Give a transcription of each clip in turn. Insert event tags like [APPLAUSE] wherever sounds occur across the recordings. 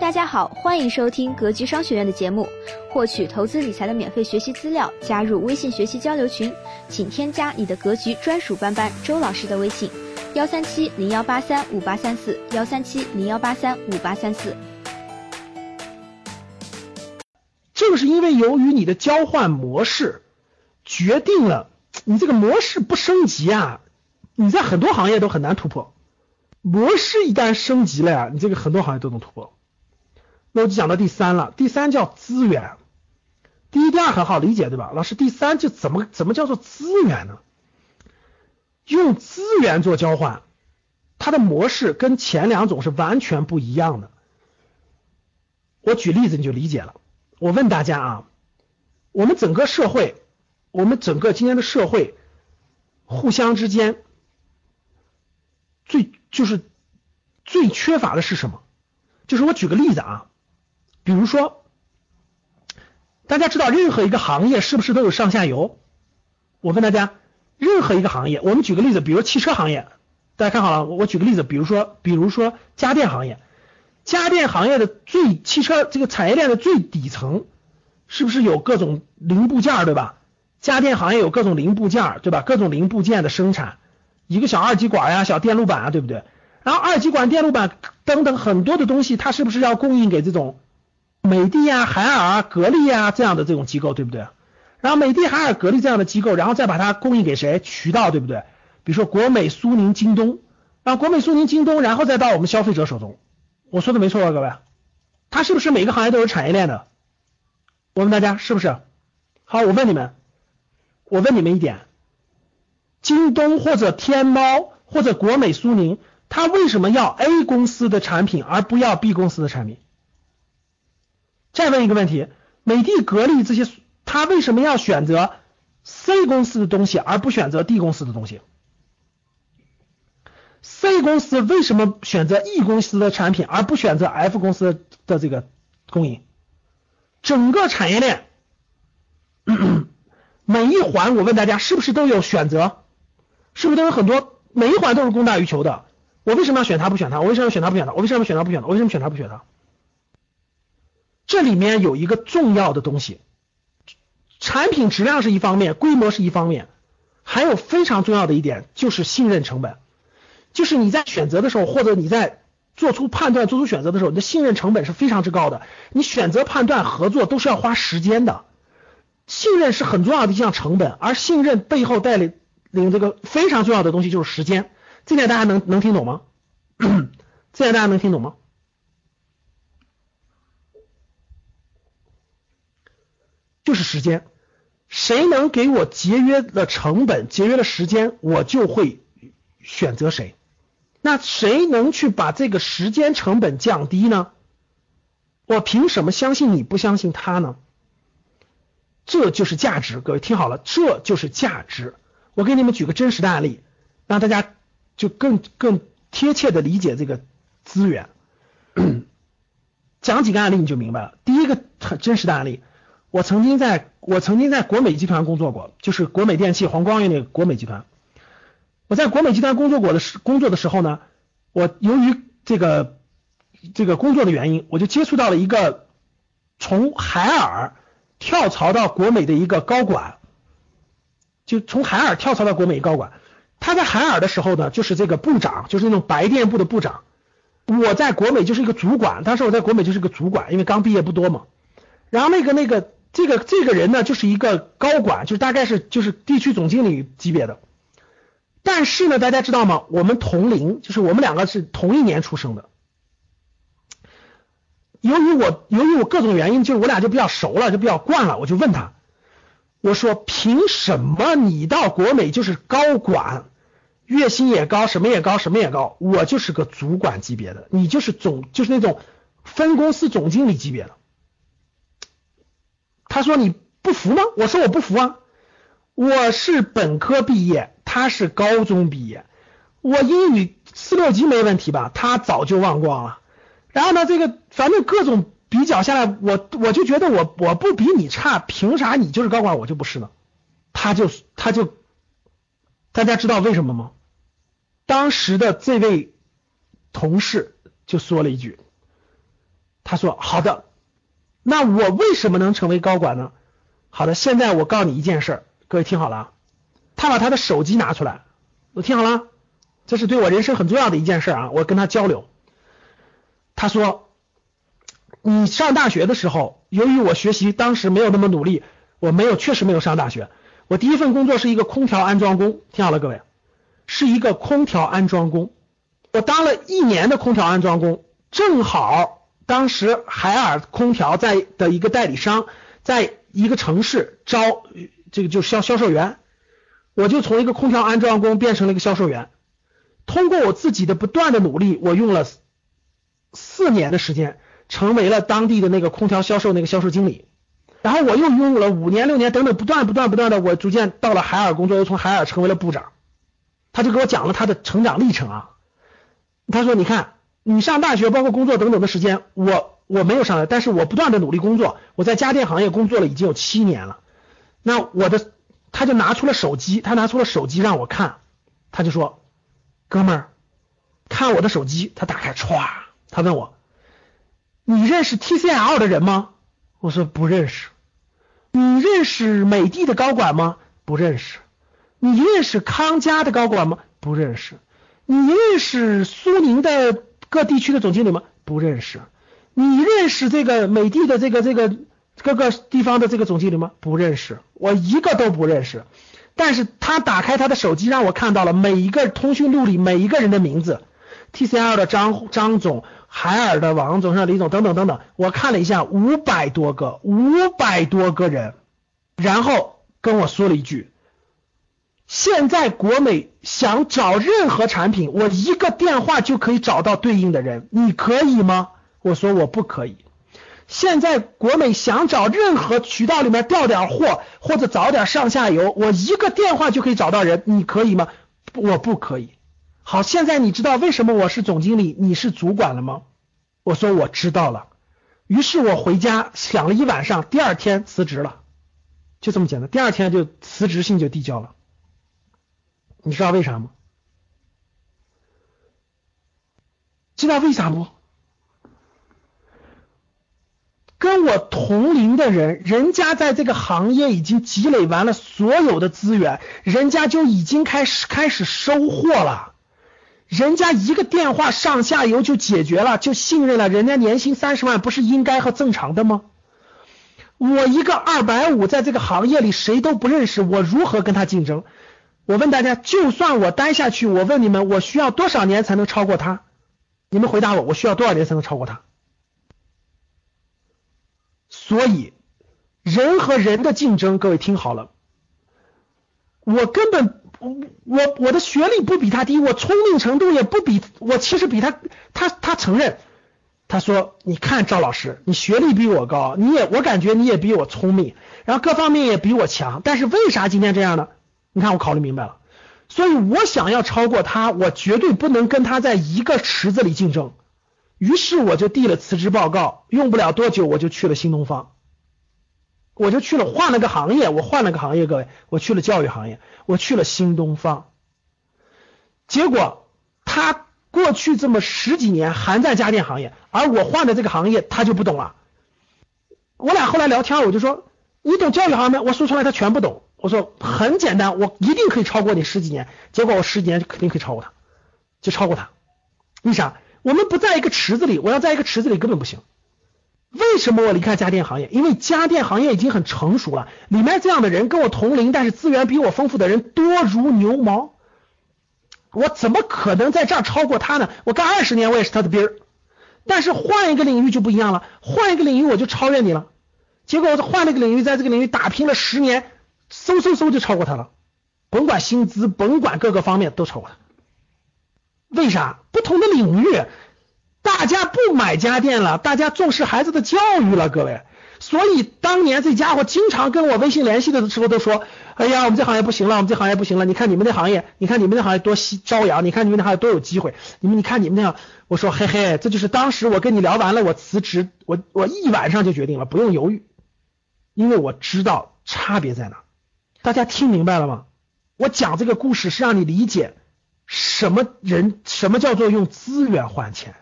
大家好，欢迎收听格局商学院的节目，获取投资理财的免费学习资料，加入微信学习交流群，请添加你的格局专属班班周老师的微信：幺三七零幺八三五八三四，幺三七零幺八三五八三四。正是因为由于你的交换模式，决定了你这个模式不升级啊，你在很多行业都很难突破。模式一旦升级了呀，你这个很多行业都能突破。那我就讲到第三了，第三叫资源。第一、第二很好理解，对吧？老师，第三就怎么怎么叫做资源呢？用资源做交换，它的模式跟前两种是完全不一样的。我举例子你就理解了。我问大家啊，我们整个社会，我们整个今天的社会，互相之间最就是最缺乏的是什么？就是我举个例子啊，比如说，大家知道任何一个行业是不是都有上下游？我问大家，任何一个行业，我们举个例子，比如汽车行业，大家看好了，我举个例子，比如说，比如说家电行业。家电行业的最汽车这个产业链的最底层，是不是有各种零部件对吧？家电行业有各种零部件对吧？各种零部件的生产，一个小二极管呀、小电路板啊，对不对？然后二极管、电路板等等很多的东西，它是不是要供应给这种美的呀、海尔、格力呀这样的这种机构，对不对？然后美的、海尔、格力这样的机构，然后再把它供应给谁？渠道，对不对？比如说国美、苏宁、京东，然后国美、苏宁、京东，然后再到我们消费者手中。我说的没错吧，各位？它是不是每个行业都有产业链的？我问大家是不是？好，我问你们，我问你们一点：京东或者天猫或者国美、苏宁，它为什么要 A 公司的产品而不要 B 公司的产品？再问一个问题：美的、格力这些，它为什么要选择 C 公司的东西而不选择 D 公司的东西？C 公司为什么选择 E 公司的产品而不选择 F 公司的这个供应？整个产业链 [COUGHS] 每一环，我问大家是不是都有选择？是不是都有很多？每一环都是供大于求的。我为什么要选它不选它？我为什么要选它不选它？我为什么要选它不选它？我为什么选它不选它？这里面有一个重要的东西，产品质量是一方面，规模是一方面，还有非常重要的一点就是信任成本。就是你在选择的时候，或者你在做出判断、做出选择的时候，你的信任成本是非常之高的。你选择、判断、合作都是要花时间的，信任是很重要的一项成本，而信任背后带领领这个非常重要的东西就是时间。这点大家能能听懂吗？[COUGHS] 这点大家能听懂吗？就是时间，谁能给我节约了成本、节约了时间，我就会选择谁。那谁能去把这个时间成本降低呢？我凭什么相信你不相信他呢？这就是价值，各位听好了，这就是价值。我给你们举个真实的案例，让大家就更更贴切的理解这个资源。[CLEARS THROAT] 讲几个案例你就明白了。第一个很真实的案例，我曾经在我曾经在国美集团工作过，就是国美电器黄光裕那个国美集团。我在国美集团工作过的时工作的时候呢，我由于这个这个工作的原因，我就接触到了一个从海尔跳槽到国美的一个高管，就从海尔跳槽到国美高管。他在海尔的时候呢，就是这个部长，就是那种白电部的部长。我在国美就是一个主管，当时我在国美就是个主管，因为刚毕业不多嘛。然后那个那个这个这个人呢，就是一个高管，就是大概是就是地区总经理级别的。但是呢，大家知道吗？我们同龄，就是我们两个是同一年出生的。由于我由于我各种原因，就是我俩就比较熟了，就比较惯了。我就问他，我说凭什么你到国美就是高管，月薪也高，什么也高，什么也高，我就是个主管级别的，你就是总就是那种分公司总经理级别的。他说你不服吗？我说我不服啊，我是本科毕业。他是高中毕业，我英语四六级没问题吧？他早就忘光了。然后呢，这个反正各种比较下来，我我就觉得我我不比你差，凭啥你就是高管，我就不是呢？他就他就，大家知道为什么吗？当时的这位同事就说了一句，他说好的，那我为什么能成为高管呢？好的，现在我告诉你一件事儿，各位听好了啊，他把他的手机拿出来，我听好了，这是对我人生很重要的一件事啊，我跟他交流，他说，你上大学的时候，由于我学习当时没有那么努力，我没有确实没有上大学，我第一份工作是一个空调安装工，听好了各位，是一个空调安装工，我当了一年的空调安装工，正好当时海尔空调在的一个代理商在。一个城市招这个就销销售员，我就从一个空调安装工变成了一个销售员。通过我自己的不断的努力，我用了四年的时间，成为了当地的那个空调销售那个销售经理。然后我又拥有了五年、六年等等，不断不断不断的，我逐渐到了海尔工作，又从海尔成为了部长。他就给我讲了他的成长历程啊。他说：“你看，你上大学，包括工作等等的时间，我。”我没有上来，但是我不断的努力工作。我在家电行业工作了已经有七年了。那我的，他就拿出了手机，他拿出了手机让我看，他就说：“哥们儿，看我的手机。”他打开，歘，他问我：“你认识 TCL 的人吗？”我说：“不认识。”你认识美的的高管吗？不认识。你认识康佳的高管吗？不认识。你认识苏宁的各地区的总经理吗？不认识。你认识这个美的的这个这个各个地方的这个总经理吗？不认识，我一个都不认识。但是他打开他的手机，让我看到了每一个通讯录里每一个人的名字，TCL 的张张总、海尔的王总、上李总等等等等。我看了一下，五百多个，五百多个人。然后跟我说了一句：现在国美想找任何产品，我一个电话就可以找到对应的人，你可以吗？我说我不可以。现在国美想找任何渠道里面调点货，或者找点上下游，我一个电话就可以找到人，你可以吗？我不可以。好，现在你知道为什么我是总经理，你是主管了吗？我说我知道了。于是我回家想了一晚上，第二天辞职了，就这么简单。第二天就辞职信就递交了。你知道为啥吗？知道为啥不？跟我同龄的人，人家在这个行业已经积累完了所有的资源，人家就已经开始开始收获了，人家一个电话上下游就解决了，就信任了，人家年薪三十万不是应该和正常的吗？我一个二百五，在这个行业里谁都不认识，我如何跟他竞争？我问大家，就算我待下去，我问你们，我需要多少年才能超过他？你们回答我，我需要多少年才能超过他？所以，人和人的竞争，各位听好了，我根本我我的学历不比他低，我聪明程度也不比我，其实比他他他承认，他说，你看赵老师，你学历比我高，你也我感觉你也比我聪明，然后各方面也比我强，但是为啥今天这样呢？你看我考虑明白了，所以我想要超过他，我绝对不能跟他在一个池子里竞争。于是我就递了辞职报告，用不了多久我就去了新东方，我就去了换了个行业，我换了个行业，各位，我去了教育行业，我去了新东方。结果他过去这么十几年还在家电行业，而我换的这个行业他就不懂了。我俩后来聊天，我就说你懂教育行业吗？我说出来他全不懂。我说很简单，我一定可以超过你十几年。结果我十几年肯定可以超过他，就超过他。为啥？我们不在一个池子里，我要在一个池子里根本不行。为什么我离开家电行业？因为家电行业已经很成熟了，里面这样的人跟我同龄，但是资源比我丰富的人多如牛毛。我怎么可能在这儿超过他呢？我干二十年，我也是他的兵儿。但是换一个领域就不一样了，换一个领域我就超越你了。结果我换了一个领域，在这个领域打拼了十年，嗖嗖嗖就超过他了，甭管薪资，甭管各个方面都超过他。为啥？不同的领域，大家不买家电了，大家重视孩子的教育了，各位。所以当年这家伙经常跟我微信联系的时候都说：“哎呀，我们这行业不行了，我们这行业不行了。你看你们那行业，你看你们那行业多吸朝阳，你看你们那行业多有机会。你们你看你们那样。”我说：“嘿嘿，这就是当时我跟你聊完了，我辞职，我我一晚上就决定了，不用犹豫，因为我知道差别在哪。大家听明白了吗？我讲这个故事是让你理解。”什么人？什么叫做用资源换钱？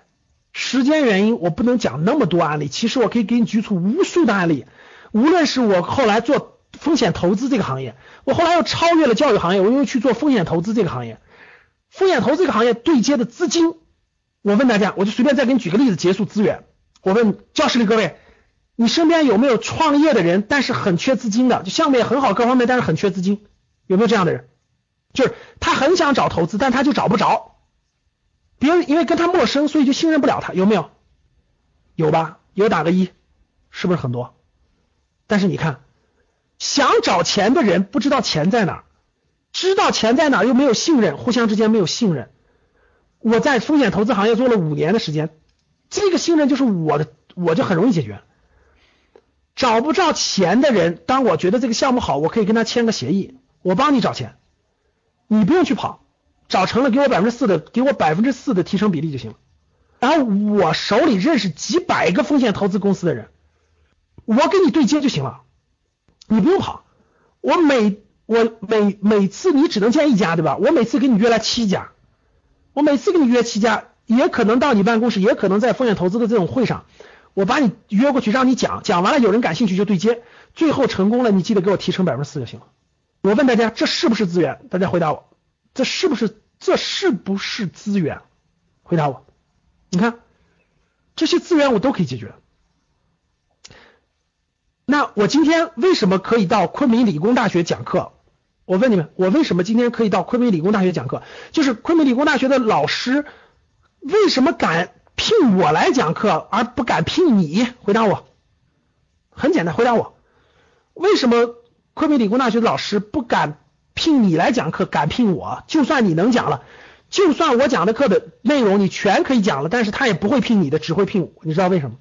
时间原因，我不能讲那么多案例。其实我可以给你举出无数的案例。无论是我后来做风险投资这个行业，我后来又超越了教育行业，我又去做风险投资这个行业。风险投资这个行业对接的资金，我问大家，我就随便再给你举个例子结束资源。我问教室里各位，你身边有没有创业的人，但是很缺资金的，就项目也很好，各方面但是很缺资金，有没有这样的人？就是他很想找投资，但他就找不着。别人因为跟他陌生，所以就信任不了他，有没有？有吧？有打个一，是不是很多？但是你看，想找钱的人不知道钱在哪儿，知道钱在哪儿又没有信任，互相之间没有信任。我在风险投资行业做了五年的时间，这个信任就是我的，我就很容易解决。找不着钱的人，当我觉得这个项目好，我可以跟他签个协议，我帮你找钱，你不用去跑。找成了，给我百分之四的，给我百分之四的提成比例就行了。然后我手里认识几百个风险投资公司的人，我给你对接就行了，你不用跑。我每我每每次你只能见一家，对吧？我每次给你约来七家，我每次给你约七家，也可能到你办公室，也可能在风险投资的这种会上，我把你约过去，让你讲，讲完了有人感兴趣就对接，最后成功了，你记得给我提成百分之四就行了。我问大家，这是不是资源？大家回答我。这是不是这是不是资源？回答我。你看这些资源我都可以解决。那我今天为什么可以到昆明理工大学讲课？我问你们，我为什么今天可以到昆明理工大学讲课？就是昆明理工大学的老师为什么敢聘我来讲课，而不敢聘你？回答我。很简单，回答我。为什么昆明理工大学的老师不敢？聘你来讲课，敢聘我？就算你能讲了，就算我讲的课的内容你全可以讲了，但是他也不会聘你的，只会聘我。你知道为什么？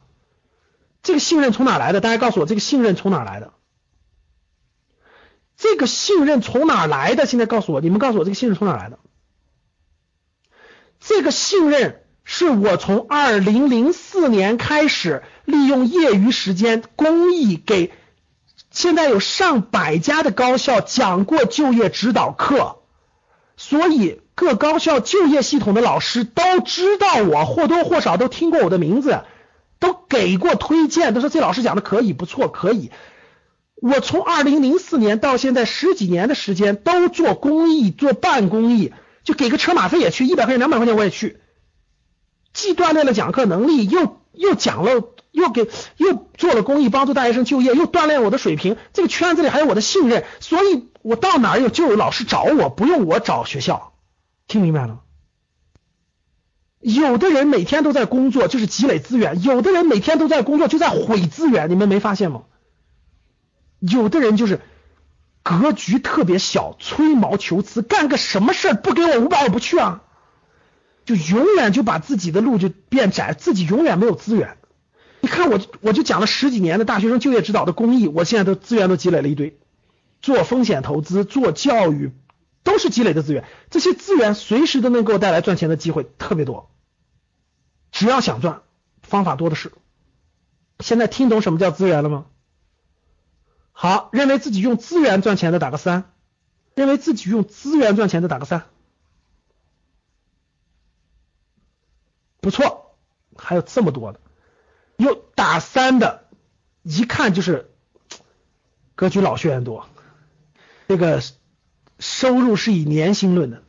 这个信任从哪来的？大家告诉我，这个信任从哪来的？这个信任从哪来的？现在告诉我，你们告诉我，这个信任从哪来的？这个信任是我从二零零四年开始，利用业余时间公益给。现在有上百家的高校讲过就业指导课，所以各高校就业系统的老师都知道我，或多或少都听过我的名字，都给过推荐，都说这老师讲的可以，不错，可以。我从二零零四年到现在十几年的时间，都做公益，做办公益，就给个车马费也去，一百块钱、两百块钱我也去，既锻炼了讲课能力，又又讲了。又给又做了公益，帮助大学生就业，又锻炼我的水平。这个圈子里还有我的信任，所以我到哪有就有老师找我，不用我找学校。听明白了吗？有的人每天都在工作，就是积累资源；有的人每天都在工作，就在毁资源。你们没发现吗？有的人就是格局特别小，吹毛求疵，干个什么事儿不给我五百我不去啊，就永远就把自己的路就变窄，自己永远没有资源。你看我，我就讲了十几年的大学生就业指导的公益，我现在都资源都积累了一堆，做风险投资、做教育，都是积累的资源。这些资源随时都能给我带来赚钱的机会，特别多。只要想赚，方法多的是。现在听懂什么叫资源了吗？好，认为自己用资源赚钱的打个三，认为自己用资源赚钱的打个三，不错，还有这么多的。有打三的，一看就是格局老学员多。这个收入是以年薪论的，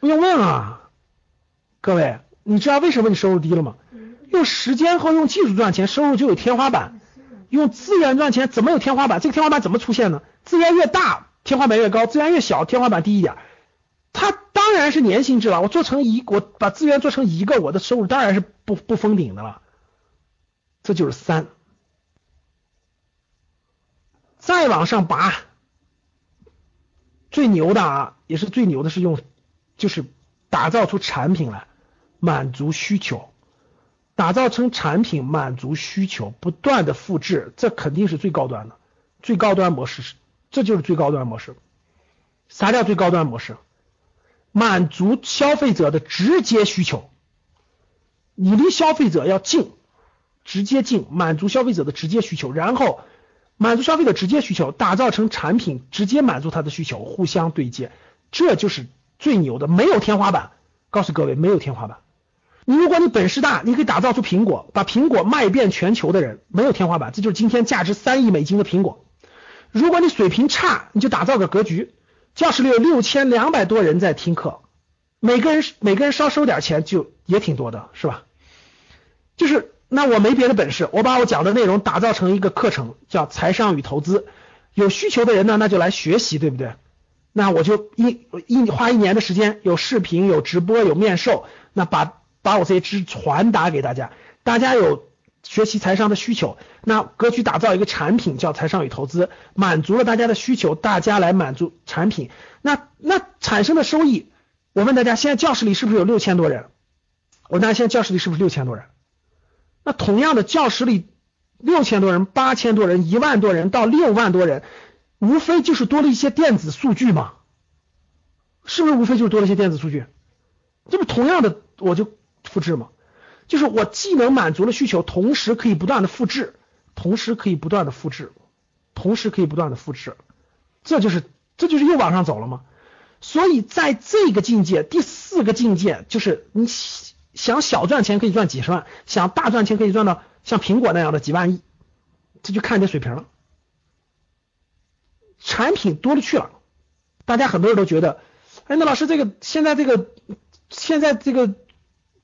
不用问啊，各位，你知道为什么你收入低了吗？用时间和用技术赚钱，收入就有天花板；用资源赚钱，怎么有天花板？这个天花板怎么出现呢？资源越大，天花板越高；资源越小，天花板低一点。当然是年薪制了。我做成一，我把资源做成一个，我的收入当然是不不封顶的了。这就是三，再往上拔，最牛的啊，也是最牛的是用，就是打造出产品来满足需求，打造成产品满足需求，不断的复制，这肯定是最高端的，最高端模式是，这就是最高端模式。啥叫最高端模式？满足消费者的直接需求，你离消费者要近。直接进满足消费者的直接需求，然后满足消费者直接需求，打造成产品，直接满足他的需求，互相对接，这就是最牛的，没有天花板。告诉各位，没有天花板。你如果你本事大，你可以打造出苹果，把苹果卖遍全球的人没有天花板，这就是今天价值三亿美金的苹果。如果你水平差，你就打造个格局，教室里有六千两百多人在听课，每个人每个人稍收点钱就也挺多的，是吧？就是那我没别的本事，我把我讲的内容打造成一个课程，叫财商与投资。有需求的人呢，那就来学习，对不对？那我就一一花一年的时间，有视频，有直播，有面授，那把。把我这些知识传达给大家，大家有学习财商的需求，那格局打造一个产品叫财商与投资，满足了大家的需求，大家来满足产品，那那产生的收益，我问大家，现在教室里是不是有六千多人？我问大家，现在教室里是不是六千多人？那同样的，教室里六千多人、八千多人、一万多人到六万多人，无非就是多了一些电子数据嘛，是不是无非就是多了一些电子数据？这不同样的，我就。复制嘛，就是我既能满足了需求，同时可以不断的复制，同时可以不断的复制，同时可以不断的复制，这就是这就是又往上走了吗？所以在这个境界，第四个境界就是你想小赚钱可以赚几十万，想大赚钱可以赚到像苹果那样的几万亿，这就看你的水平了。产品多了去了，大家很多人都觉得，哎，那老师这个现在这个现在这个。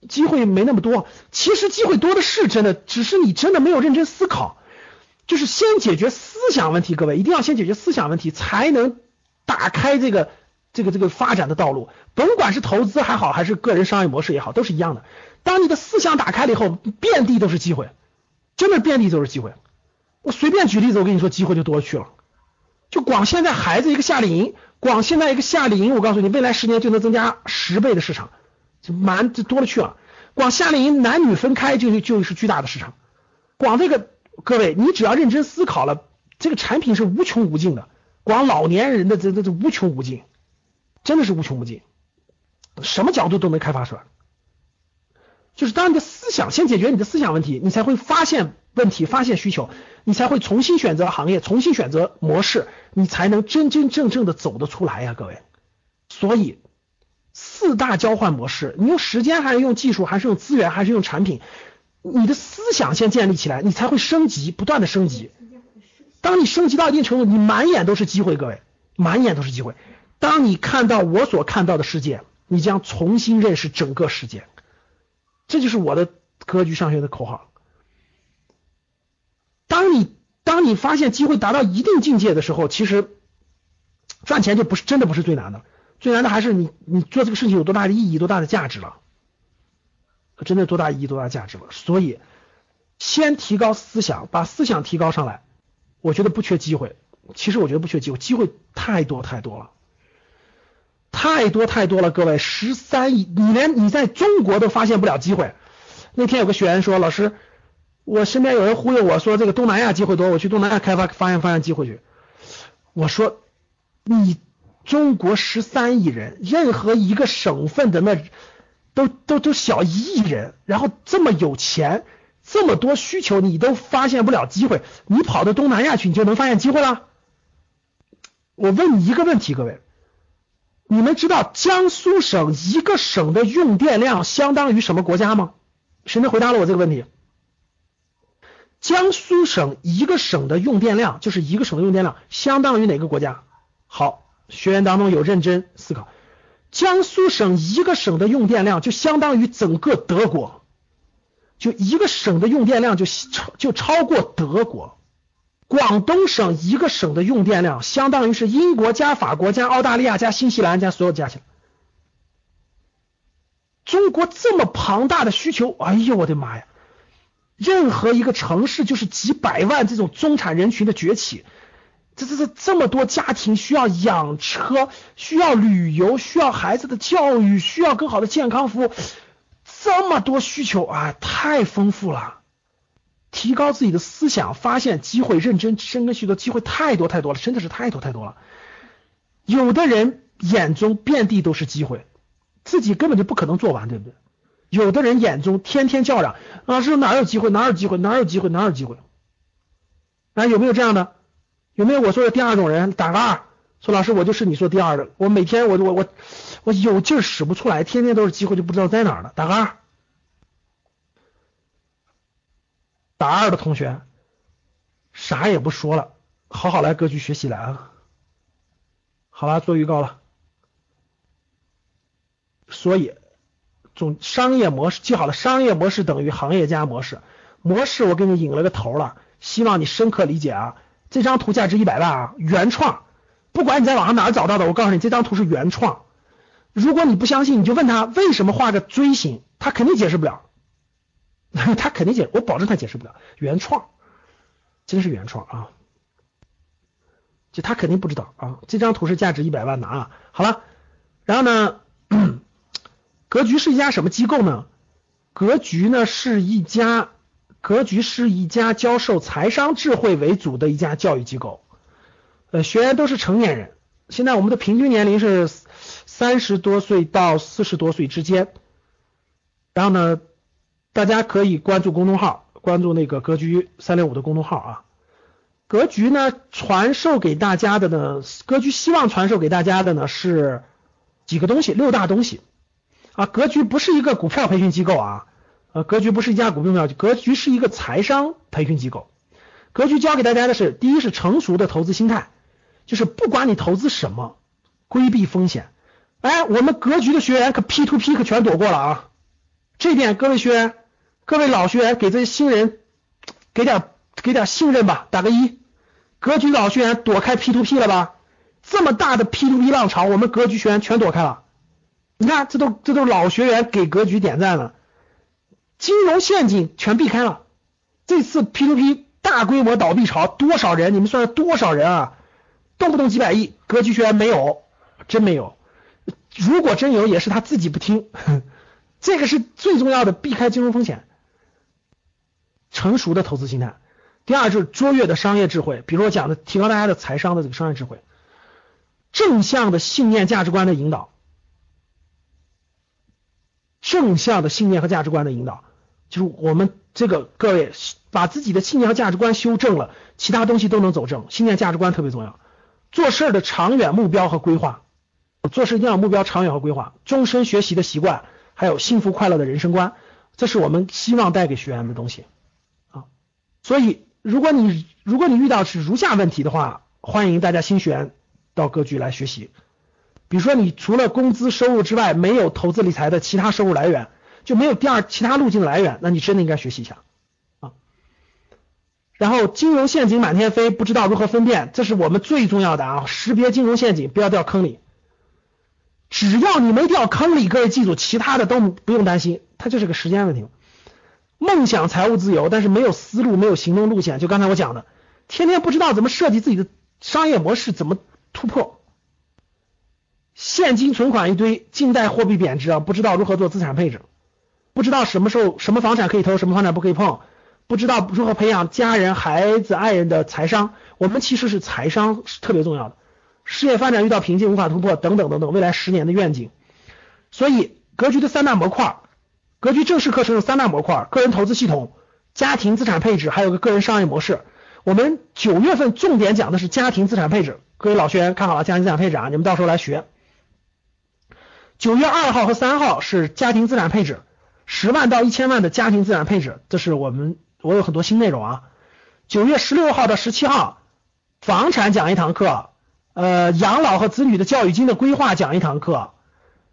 机会没那么多，其实机会多的是真的，只是你真的没有认真思考。就是先解决思想问题，各位一定要先解决思想问题，才能打开这个这个这个发展的道路。甭管是投资还好，还是个人商业模式也好，都是一样的。当你的思想打开了以后，遍地都是机会，真的遍地都是机会。我随便举例子，我跟你说，机会就多去了。就光现在孩子一个夏令营，光现在一个夏令营，我告诉你，未来十年就能增加十倍的市场。就蛮就多了去了，光夏令营男女分开就就是巨大的市场，光这个各位，你只要认真思考了，这个产品是无穷无尽的，光老年人的这这这无穷无尽，真的是无穷无尽，什么角度都能开发出来。就是当你的思想先解决你的思想问题，你才会发现问题，发现需求，你才会重新选择行业，重新选择模式，你才能真真正正的走得出来呀，各位。所以。四大交换模式，你用时间还是用技术，还是用资源，还是用产品？你的思想先建立起来，你才会升级，不断的升级。当你升级到一定程度，你满眼都是机会，各位，满眼都是机会。当你看到我所看到的世界，你将重新认识整个世界。这就是我的格局上学的口号。当你当你发现机会达到一定境界的时候，其实赚钱就不是真的不是最难的。最难的还是你，你做这个事情有多大的意义，多大的价值了？真的多大意义，多大价值了？所以，先提高思想，把思想提高上来，我觉得不缺机会。其实我觉得不缺机会，机会太多太多了，太多太多了。各位，十三亿，你连你在中国都发现不了机会。那天有个学员说：“老师，我身边有人忽悠我说这个东南亚机会多，我去东南亚开发发现发现机会去。”我说：“你。”中国十三亿人，任何一个省份的那都都都小一亿人，然后这么有钱，这么多需求，你都发现不了机会，你跑到东南亚去，你就能发现机会了？我问你一个问题，各位，你们知道江苏省一个省的用电量相当于什么国家吗？谁能回答了我这个问题？江苏省一个省的用电量，就是一个省的用电量，相当于哪个国家？好。学员当中有认真思考，江苏省一个省的用电量就相当于整个德国，就一个省的用电量就超就超过德国。广东省一个省的用电量相当于是英国加法国加澳大利亚加新西兰加所有加起来。中国这么庞大的需求，哎呦我的妈呀！任何一个城市就是几百万这种中产人群的崛起。这这这这么多家庭需要养车，需要旅游，需要孩子的教育，需要更好的健康服务，这么多需求啊，太丰富了。提高自己的思想，发现机会，认真深耕，许多机会太多太多了，真的是太多太多了。有的人眼中遍地都是机会，自己根本就不可能做完，对不对？有的人眼中天天叫嚷，老师哪有机会，哪有机会，哪有机会，哪有机会？啊，有没有这样的？有没有我说的第二种人？打个二，说老师我就是你说第二的。我每天我我我我有劲使不出来，天天都是机会，就不知道在哪儿了。打个二，打二的同学，啥也不说了，好好来格局学习来啊！好了，做预告了。所以，总商业模式记好了，商业模式等于行业加模式。模式我给你引了个头了，希望你深刻理解啊！这张图价值一百万啊，原创，不管你在网上哪儿找到的，我告诉你，这张图是原创。如果你不相信，你就问他为什么画个锥形，他肯定解释不了。[LAUGHS] 他肯定解，我保证他解释不了。原创，真是原创啊！就他肯定不知道啊。这张图是价值一百万的啊。好了，然后呢，[CLEARS THROAT] 格局是一家什么机构呢？格局呢是一家，格局是一家教授财商智慧为主的一家教育机构。呃，学员都是成年人，现在我们的平均年龄是三十多岁到四十多岁之间。然后呢？大家可以关注公众号，关注那个格局三六五的公众号啊。格局呢，传授给大家的呢，格局希望传授给大家的呢是几个东西，六大东西啊。格局不是一个股票培训机构啊，呃，格局不是一家股票，格局是一个财商培训机构。格局教给大家的是，第一是成熟的投资心态，就是不管你投资什么，规避风险。哎，我们格局的学员可 P to P 可全躲过了啊，这点各位学员。各位老学员，给这些新人给点给点信任吧，打个一。格局老学员躲开 P to P 了吧？这么大的 P to P 浪潮，我们格局学员全躲开了。你看，这都这都老学员给格局点赞了。金融陷阱全避开了。这次 P to P 大规模倒闭潮，多少人？你们算多少人啊？动不动几百亿，格局学员没有，真没有。如果真有，也是他自己不听。[LAUGHS] 这个是最重要的，避开金融风险。成熟的投资心态，第二就是卓越的商业智慧，比如我讲的提高大家的财商的这个商业智慧，正向的信念价值观的引导，正向的信念和价值观的引导，就是我们这个各位把自己的信念和价值观修正了，其他东西都能走正。信念价值观特别重要，做事的长远目标和规划，做事一定要目标长远和规划，终身学习的习惯，还有幸福快乐的人生观，这是我们希望带给学员的东西啊。所以，如果你如果你遇到是如下问题的话，欢迎大家新学员到格局来学习。比如说，你除了工资收入之外，没有投资理财的其他收入来源，就没有第二其他路径的来源，那你真的应该学习一下啊。然后，金融陷阱满天飞，不知道如何分辨，这是我们最重要的啊，识别金融陷阱，不要掉坑里。只要你没掉坑里，各位记住，其他的都不用担心，它就是个时间问题。梦想财务自由，但是没有思路，没有行动路线。就刚才我讲的，天天不知道怎么设计自己的商业模式，怎么突破？现金存款一堆，静贷货币贬值啊，不知道如何做资产配置，不知道什么时候什么房产可以投，什么房产不可以碰，不知道如何培养家人、孩子、爱人的财商。我们其实是财商是特别重要的，事业发展遇到瓶颈无法突破等等等等，未来十年的愿景。所以格局的三大模块。格局正式课程有三大模块：个人投资系统、家庭资产配置，还有个个人商业模式。我们九月份重点讲的是家庭资产配置，各位老学员看好了家庭资产配置啊，你们到时候来学。九月二号和三号是家庭资产配置，十万到一千万的家庭资产配置，这是我们我有很多新内容啊。九月十六号到十七号，房产讲一堂课，呃，养老和子女的教育金的规划讲一堂课，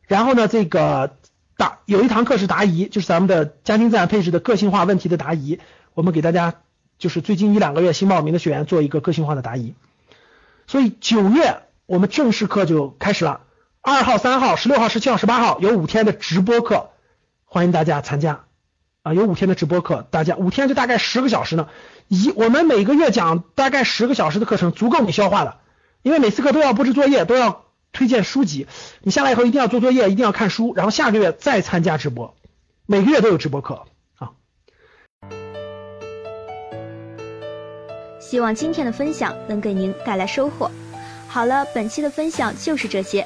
然后呢，这个。答有一堂课是答疑，就是咱们的家庭资产配置的个性化问题的答疑。我们给大家就是最近一两个月新报名的学员做一个个性化的答疑。所以九月我们正式课就开始了，二号、三号、十六号、十七号、十八号有五天的直播课，欢迎大家参加啊！有五天的直播课，大家五天就大概十个小时呢。一我们每个月讲大概十个小时的课程，足够你消化的，因为每次课都要布置作业，都要。推荐书籍，你下来以后一定要做作业，一定要看书，然后下个月再参加直播，每个月都有直播课啊。希望今天的分享能给您带来收获。好了，本期的分享就是这些。